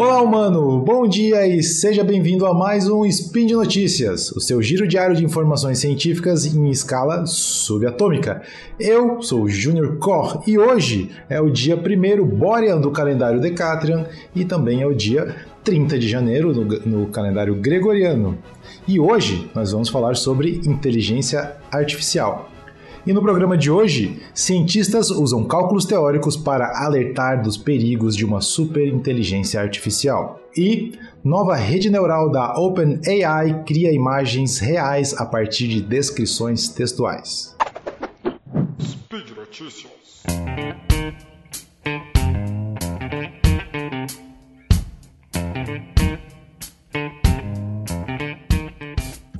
Olá, humano! Bom dia e seja bem-vindo a mais um Spin de Notícias, o seu giro diário de informações científicas em escala subatômica. Eu sou o Junior Kor e hoje é o dia 1 Borean do calendário Decatrian e também é o dia 30 de janeiro no, no calendário gregoriano. E hoje nós vamos falar sobre inteligência artificial. E no programa de hoje, cientistas usam cálculos teóricos para alertar dos perigos de uma superinteligência artificial. E nova rede neural da OpenAI cria imagens reais a partir de descrições textuais. Speed Notícias.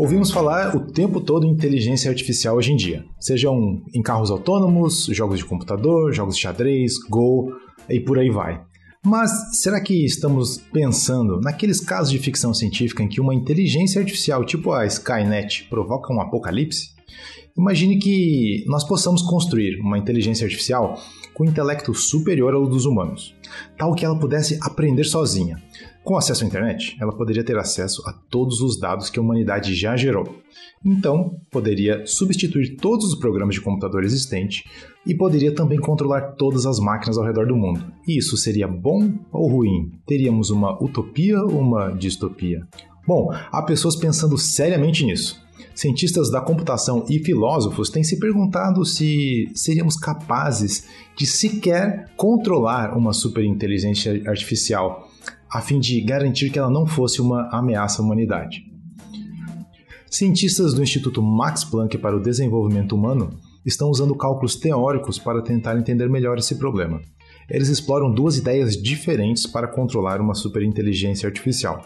Ouvimos falar o tempo todo em inteligência artificial hoje em dia, sejam em carros autônomos, jogos de computador, jogos de xadrez, Go e por aí vai. Mas será que estamos pensando naqueles casos de ficção científica em que uma inteligência artificial tipo a Skynet provoca um apocalipse? Imagine que nós possamos construir uma inteligência artificial com intelecto superior ao dos humanos, tal que ela pudesse aprender sozinha, com acesso à internet, ela poderia ter acesso a todos os dados que a humanidade já gerou. Então, poderia substituir todos os programas de computador existentes e poderia também controlar todas as máquinas ao redor do mundo. E isso seria bom ou ruim? Teríamos uma utopia ou uma distopia? Bom, há pessoas pensando seriamente nisso. Cientistas da computação e filósofos têm se perguntado se seríamos capazes de sequer controlar uma superinteligência artificial a fim de garantir que ela não fosse uma ameaça à humanidade. Cientistas do Instituto Max Planck para o Desenvolvimento Humano estão usando cálculos teóricos para tentar entender melhor esse problema. Eles exploram duas ideias diferentes para controlar uma superinteligência artificial.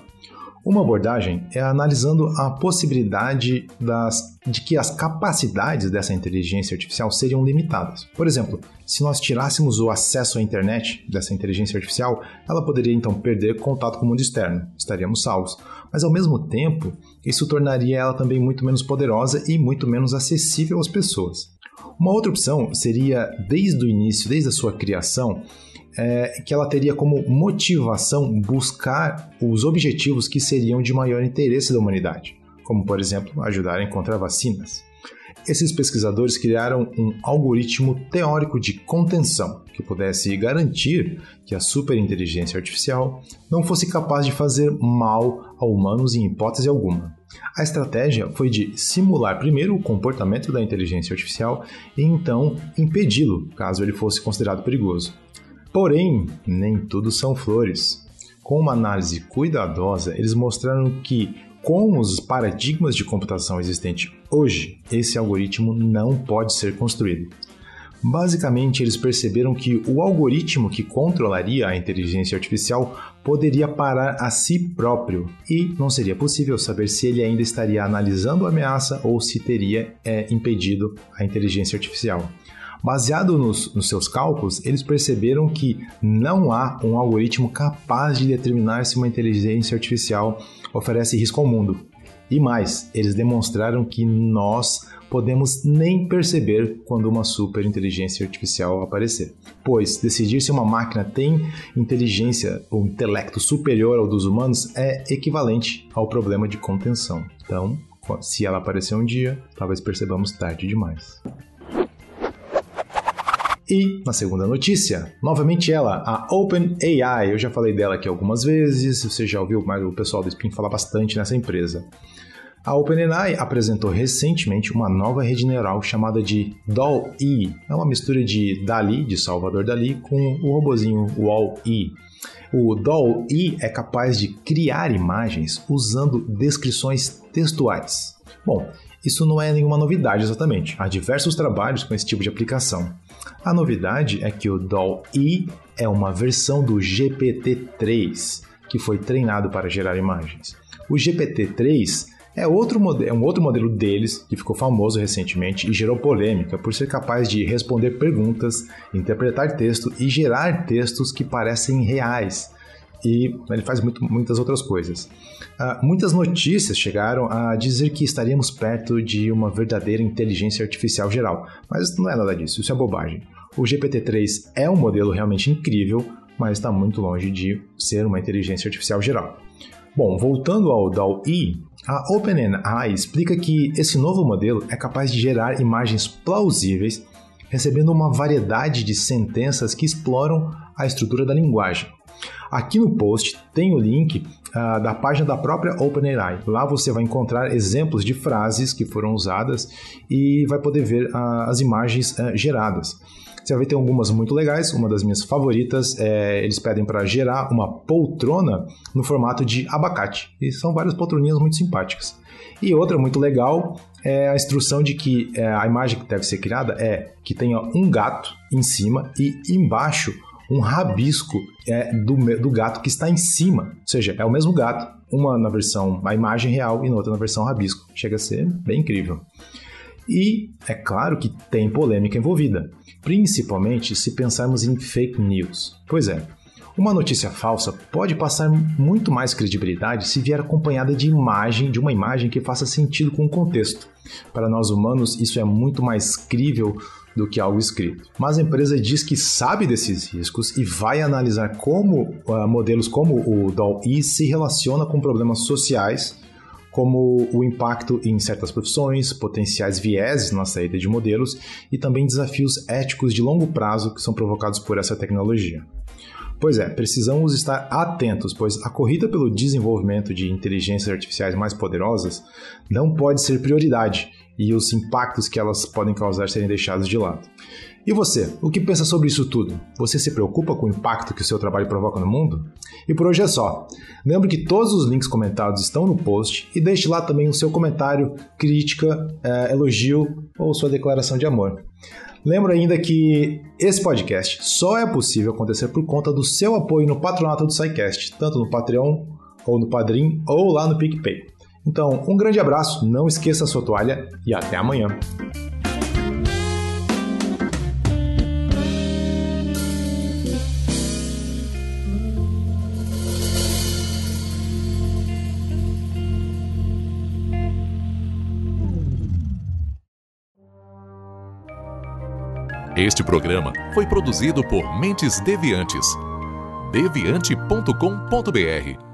Uma abordagem é analisando a possibilidade das, de que as capacidades dessa inteligência artificial seriam limitadas. Por exemplo, se nós tirássemos o acesso à internet dessa inteligência artificial, ela poderia então perder contato com o mundo externo, estaríamos salvos. Mas ao mesmo tempo, isso tornaria ela também muito menos poderosa e muito menos acessível às pessoas. Uma outra opção seria, desde o início, desde a sua criação, é, que ela teria como motivação buscar os objetivos que seriam de maior interesse da humanidade, como, por exemplo, ajudar a encontrar vacinas. Esses pesquisadores criaram um algoritmo teórico de contenção que pudesse garantir que a superinteligência artificial não fosse capaz de fazer mal a humanos em hipótese alguma. A estratégia foi de simular primeiro o comportamento da inteligência artificial e então impedi-lo caso ele fosse considerado perigoso. Porém, nem tudo são flores. Com uma análise cuidadosa, eles mostraram que, com os paradigmas de computação existentes hoje, esse algoritmo não pode ser construído. Basicamente, eles perceberam que o algoritmo que controlaria a inteligência artificial poderia parar a si próprio e não seria possível saber se ele ainda estaria analisando a ameaça ou se teria é, impedido a inteligência artificial. Baseado nos, nos, seus cálculos, eles perceberam que não há um algoritmo capaz de determinar se uma inteligência artificial oferece risco ao mundo. E mais, eles demonstraram que nós podemos nem perceber quando uma superinteligência artificial aparecer. Pois decidir se uma máquina tem inteligência ou intelecto superior ao dos humanos é equivalente ao problema de contenção. Então, se ela aparecer um dia, talvez percebamos tarde demais. E, na segunda notícia, novamente ela, a OpenAI. Eu já falei dela aqui algumas vezes, você já ouviu mais o pessoal do Spin falar bastante nessa empresa. A OpenAI apresentou recentemente uma nova rede neural chamada de DALL-E. É uma mistura de Dali, de Salvador Dali, com o robozinho Wall-E. O DALL-E é capaz de criar imagens usando descrições textuais. Bom, isso não é nenhuma novidade exatamente. Há diversos trabalhos com esse tipo de aplicação. A novidade é que o DALL-E é uma versão do GPT-3 que foi treinado para gerar imagens. O GPT-3 é, outro é um outro modelo deles que ficou famoso recentemente e gerou polêmica por ser capaz de responder perguntas, interpretar texto e gerar textos que parecem reais. E ele faz muito, muitas outras coisas. Uh, muitas notícias chegaram a dizer que estaríamos perto de uma verdadeira inteligência artificial geral, mas não é nada disso, isso é bobagem. O GPT-3 é um modelo realmente incrível, mas está muito longe de ser uma inteligência artificial geral. Bom, voltando ao DAL-E, a OpenAI explica que esse novo modelo é capaz de gerar imagens plausíveis, recebendo uma variedade de sentenças que exploram a estrutura da linguagem. Aqui no post tem o link uh, da página da própria OpenAI. Lá você vai encontrar exemplos de frases que foram usadas e vai poder ver uh, as imagens uh, geradas. Você vai ter algumas muito legais. Uma das minhas favoritas é eles pedem para gerar uma poltrona no formato de abacate. E são várias poltroninhas muito simpáticas. E outra muito legal é a instrução de que é, a imagem que deve ser criada é que tenha um gato em cima e embaixo um rabisco é, do, do gato que está em cima. Ou seja, é o mesmo gato, uma na versão, a imagem real e na outra na versão rabisco. Chega a ser bem incrível. E é claro que tem polêmica envolvida, principalmente se pensarmos em fake news. Pois é, uma notícia falsa pode passar muito mais credibilidade se vier acompanhada de imagem, de uma imagem que faça sentido com o contexto. Para nós humanos, isso é muito mais crível do que algo escrito. Mas a empresa diz que sabe desses riscos e vai analisar como uh, modelos como o DAL-E se relaciona com problemas sociais, como o impacto em certas profissões, potenciais vieses na saída de modelos e também desafios éticos de longo prazo que são provocados por essa tecnologia. Pois é, precisamos estar atentos, pois a corrida pelo desenvolvimento de inteligências artificiais mais poderosas não pode ser prioridade e os impactos que elas podem causar serem deixados de lado. E você, o que pensa sobre isso tudo? Você se preocupa com o impacto que o seu trabalho provoca no mundo? E por hoje é só. Lembre que todos os links comentados estão no post e deixe lá também o seu comentário, crítica, é, elogio ou sua declaração de amor. Lembro ainda que esse podcast só é possível acontecer por conta do seu apoio no patronato do SciCast, tanto no Patreon, ou no Padrim, ou lá no PicPay. Então, um grande abraço, não esqueça a sua toalha e até amanhã. Este programa foi produzido por Mentes Deviantes. deviante.com.br